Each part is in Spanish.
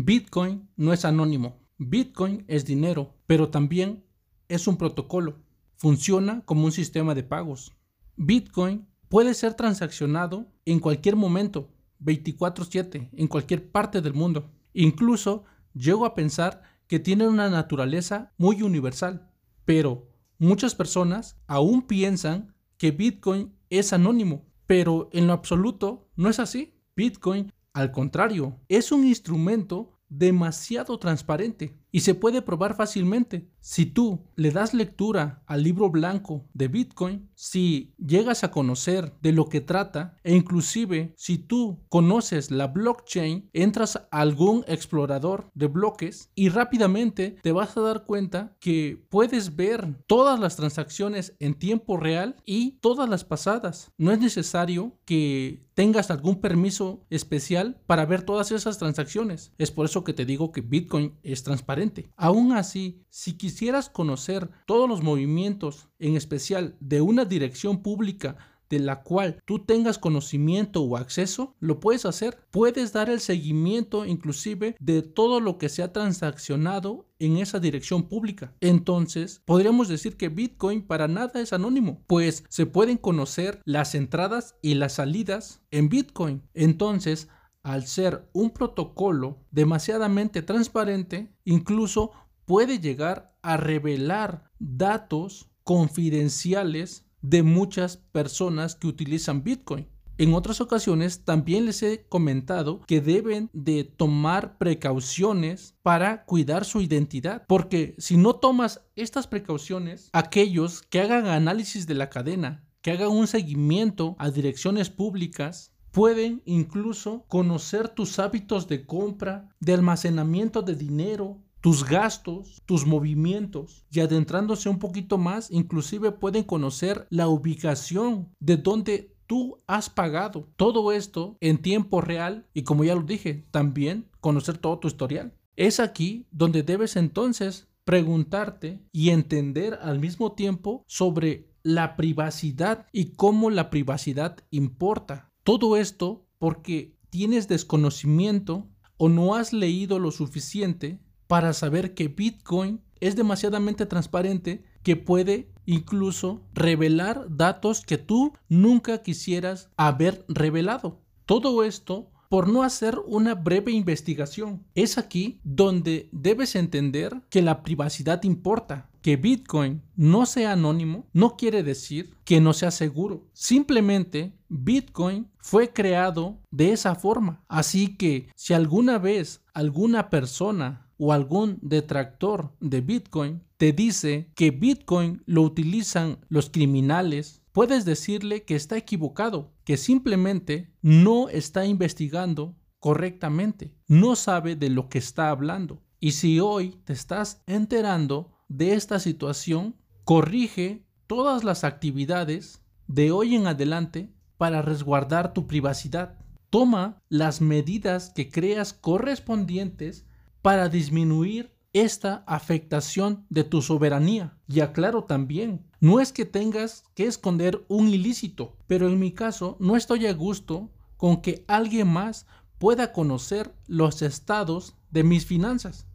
Bitcoin no es anónimo. Bitcoin es dinero, pero también es un protocolo. Funciona como un sistema de pagos. Bitcoin puede ser transaccionado en cualquier momento, 24/7, en cualquier parte del mundo. Incluso llego a pensar que tiene una naturaleza muy universal. Pero muchas personas aún piensan que Bitcoin es anónimo, pero en lo absoluto no es así. Bitcoin, al contrario, es un instrumento demasiado transparente y se puede probar fácilmente. Si tú le das lectura al libro blanco de Bitcoin, si llegas a conocer de lo que trata e inclusive si tú conoces la blockchain, entras a algún explorador de bloques y rápidamente te vas a dar cuenta que puedes ver todas las transacciones en tiempo real y todas las pasadas. No es necesario que tengas algún permiso especial para ver todas esas transacciones. Es por eso que te digo que Bitcoin es transparente Aún así, si quisieras conocer todos los movimientos, en especial de una dirección pública de la cual tú tengas conocimiento o acceso, lo puedes hacer. Puedes dar el seguimiento inclusive de todo lo que se ha transaccionado en esa dirección pública. Entonces, podríamos decir que Bitcoin para nada es anónimo, pues se pueden conocer las entradas y las salidas en Bitcoin. Entonces, al ser un protocolo demasiadamente transparente, incluso puede llegar a revelar datos confidenciales de muchas personas que utilizan Bitcoin. En otras ocasiones también les he comentado que deben de tomar precauciones para cuidar su identidad, porque si no tomas estas precauciones, aquellos que hagan análisis de la cadena, que hagan un seguimiento a direcciones públicas, Pueden incluso conocer tus hábitos de compra, de almacenamiento de dinero, tus gastos, tus movimientos y adentrándose un poquito más, inclusive pueden conocer la ubicación de donde tú has pagado. Todo esto en tiempo real y como ya lo dije, también conocer todo tu historial. Es aquí donde debes entonces preguntarte y entender al mismo tiempo sobre la privacidad y cómo la privacidad importa. Todo esto porque tienes desconocimiento o no has leído lo suficiente para saber que Bitcoin es demasiadamente transparente que puede incluso revelar datos que tú nunca quisieras haber revelado. Todo esto por no hacer una breve investigación. Es aquí donde debes entender que la privacidad importa. Que Bitcoin no sea anónimo no quiere decir que no sea seguro. Simplemente Bitcoin fue creado de esa forma. Así que si alguna vez alguna persona o algún detractor de Bitcoin te dice que Bitcoin lo utilizan los criminales, puedes decirle que está equivocado, que simplemente no está investigando correctamente, no sabe de lo que está hablando. Y si hoy te estás enterando de esta situación, corrige todas las actividades de hoy en adelante para resguardar tu privacidad. Toma las medidas que creas correspondientes para disminuir esta afectación de tu soberanía. Y aclaro también, no es que tengas que esconder un ilícito, pero en mi caso no estoy a gusto con que alguien más pueda conocer los estados de mis finanzas.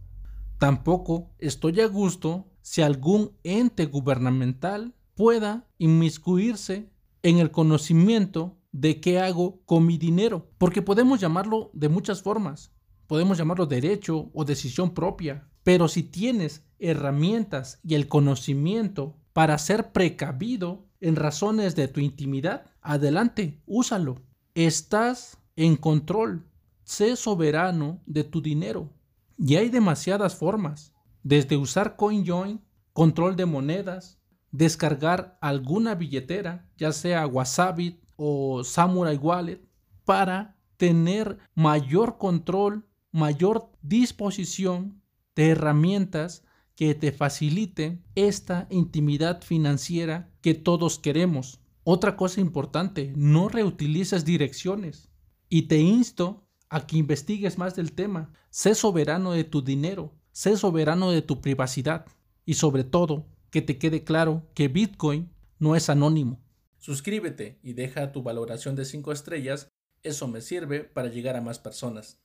Tampoco estoy a gusto si algún ente gubernamental pueda inmiscuirse en el conocimiento de qué hago con mi dinero, porque podemos llamarlo de muchas formas. Podemos llamarlo derecho o decisión propia, pero si tienes herramientas y el conocimiento para ser precavido en razones de tu intimidad, adelante, úsalo. Estás en control. Sé soberano de tu dinero. Y hay demasiadas formas, desde usar CoinJoin, control de monedas, descargar alguna billetera, ya sea Wasabi o Samurai Wallet, para tener mayor control, mayor disposición de herramientas que te faciliten esta intimidad financiera que todos queremos. Otra cosa importante, no reutilices direcciones y te insto a que investigues más del tema. Sé soberano de tu dinero, sé soberano de tu privacidad y sobre todo que te quede claro que Bitcoin no es anónimo. Suscríbete y deja tu valoración de 5 estrellas, eso me sirve para llegar a más personas.